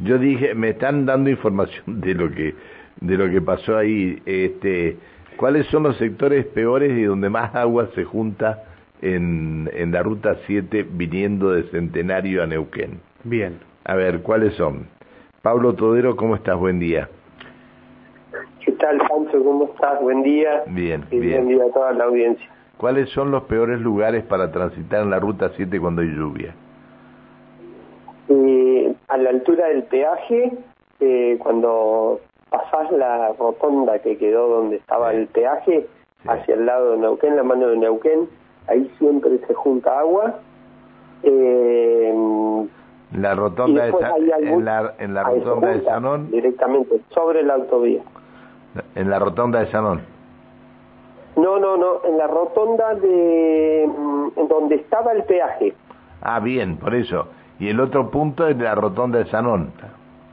Yo dije, me están dando información de lo que de lo que pasó ahí. Este, ¿Cuáles son los sectores peores y donde más agua se junta en, en la ruta 7 viniendo de Centenario a Neuquén? Bien. A ver, ¿cuáles son? Pablo Todero, ¿cómo estás? Buen día. ¿Qué tal, Pancho? ¿Cómo estás? Buen día. Bien, y bien. Buen día a toda la audiencia. ¿Cuáles son los peores lugares para transitar en la ruta 7 cuando hay lluvia? A la altura del peaje, eh, cuando pasás la rotonda que quedó donde estaba el peaje, Sí. hacia el lado de Neuquén, la mano de Neuquén, ahí siempre se junta agua. Eh, La rotonda de en la, en la rotonda de Sanón, Directamente, sobre la autovía. en la rotonda de Sanón. No, no, no, en la rotonda de mm, en donde estaba el peaje. Ah, bien, por eso. Y el otro punto es la rotonda de Sanón.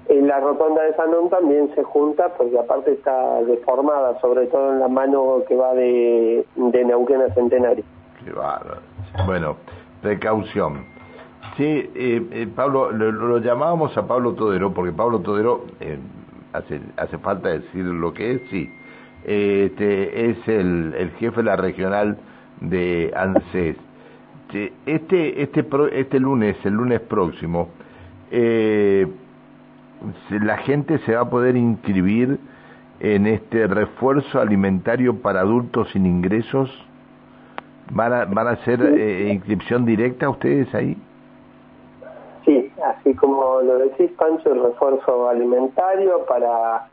En la rotonda de Sanón también se junta, porque aparte está deformada, sobre todo en la mano que va de, de Neuquén a Centenario. Qué bárbaro. Bueno, precaución. Sí, eh, eh, Pablo, lo, lo llamábamos a Pablo Todero, porque Pablo Todero, eh, hace, hace falta decir lo que es, sí, este, es el, el jefe de la regional de ANSES. Este, este, pro- este lunes, el lunes próximo, eh, la gente se va a poder inscribir en este refuerzo alimentario para adultos sin ingresos. ¿Van a, van a hacer eh, inscripción directa ustedes ahí? Sí, así como lo decís, Pancho, el refuerzo alimentario para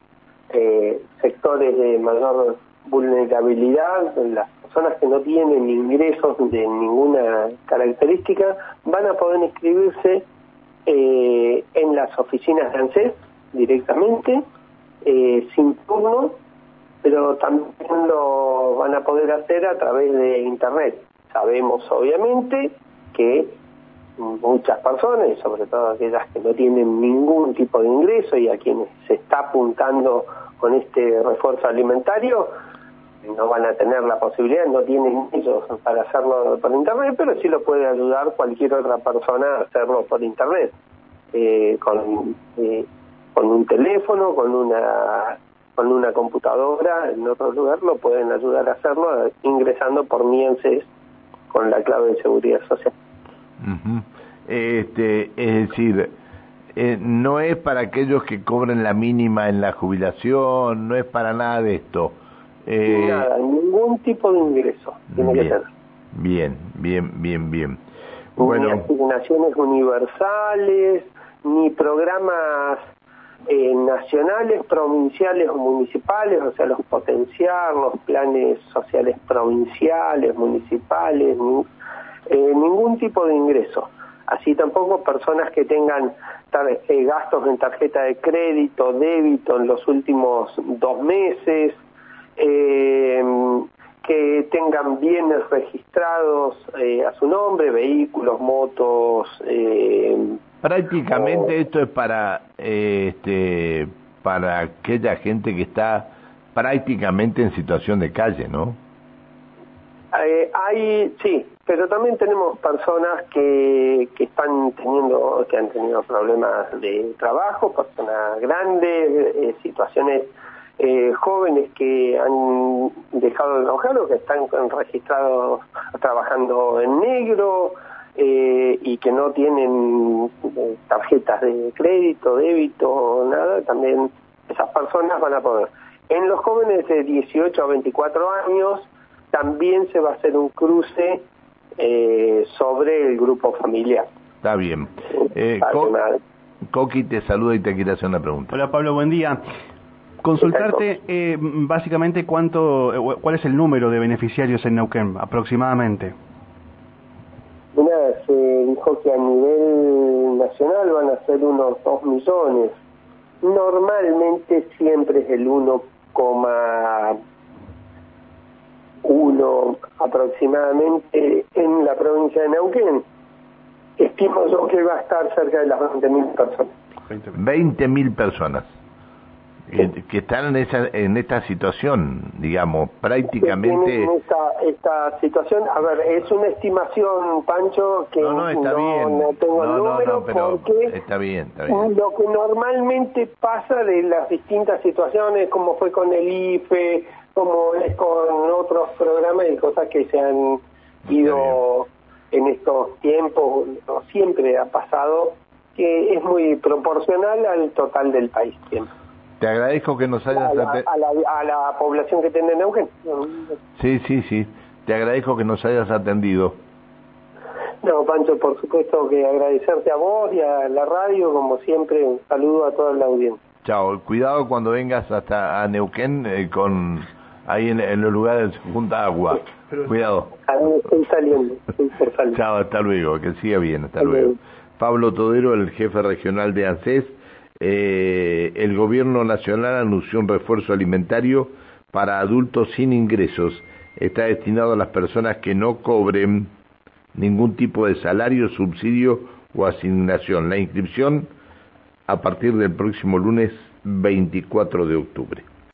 eh, sectores de mayor vulnerabilidad, las personas que no tienen ingresos de ninguna característica, van a poder inscribirse eh, en las oficinas de ANSES directamente, eh, sin turno, pero también lo van a poder hacer a través de Internet. Sabemos, obviamente, que muchas personas, sobre todo aquellas que no tienen ningún tipo de ingreso y a quienes se está apuntando con este refuerzo alimentario, no van a tener la posibilidad, no tienen ellos para hacerlo por internet, pero sí lo puede ayudar cualquier otra persona a hacerlo por internet, eh, con, eh, con un teléfono, con una con una computadora, en otro lugar lo pueden ayudar a hacerlo ingresando por Mienses con la clave de seguridad social. Ujú. este, es decir, eh, no es para aquellos que cobren la mínima en la jubilación, no es para nada de esto. Eh, Nada, ningún tipo de ingreso tiene que bien, ser. bien, bien, bien, bien. Ni Bueno, asignaciones universales, ni programas eh, nacionales, provinciales o municipales, o sea, los potenciar, los planes sociales provinciales, municipales, ni- eh, ningún tipo de ingreso. Así tampoco personas que tengan eh, gastos en tarjeta de crédito, débito en los últimos dos meses, eh, que tengan bienes registrados eh, a su nombre, vehículos, motos, eh, prácticamente o- esto es para, eh, este, para aquella gente que está prácticamente en situación de calle, ¿no? Eh, hay, sí, pero también tenemos personas que, que están teniendo, que han tenido problemas de trabajo, personas grandes, eh, situaciones eh, jóvenes que han dejado de trabajar o que están registrados trabajando en negro eh, y que no tienen eh, tarjetas de crédito, débito, nada, también esas personas van a poder. En los jóvenes de 18 a 24 años también se va a hacer un cruce eh, sobre el grupo familiar. Está bien. Eh, Co- Coqui te saluda y te quiere hacer una pregunta. Hola Pablo, buen día. Consultarte eh, básicamente cuánto, eh, cuál es el número de beneficiarios en Neuquén aproximadamente. Mira, se dijo que a nivel nacional van a ser unos 2 millones. Normalmente siempre es el 1,1 aproximadamente en la provincia de Neuquén. Estimo yo que va a estar cerca de las 20.000 personas. 20.000 personas. Que, están en esa en esta situación, digamos, prácticamente. Esta, esta situación, a ver, es una estimación, Pancho, que no, no, está bien. no tengo el número porque está bien, está bien. lo que normalmente pasa de las distintas situaciones, como fue con el IFE, como es con otros programas y cosas que se han ido en estos tiempos, siempre ha pasado, que es muy proporcional al total del país siempre. Te agradezco que nos hayas... A la, población que tiene Neuquén. Sí, sí, sí. Te agradezco que nos hayas atendido. No, Pancho, por supuesto que agradecerte a vos y a la radio, como siempre, un saludo a toda la audiencia. Chao, cuidado cuando vengas hasta a Neuquén eh, con ahí en, los lugares junta agua. Cuidado. Estoy saliendo, estoy Chao, hasta luego, que siga bien, hasta, luego. Pablo Todero, el jefe regional de ANSES eh, el gobierno nacional anunció un refuerzo alimentario para adultos sin ingresos. Está destinado a las personas que no cobren ningún tipo de salario, subsidio o asignación. La inscripción a partir del próximo lunes 24 de octubre.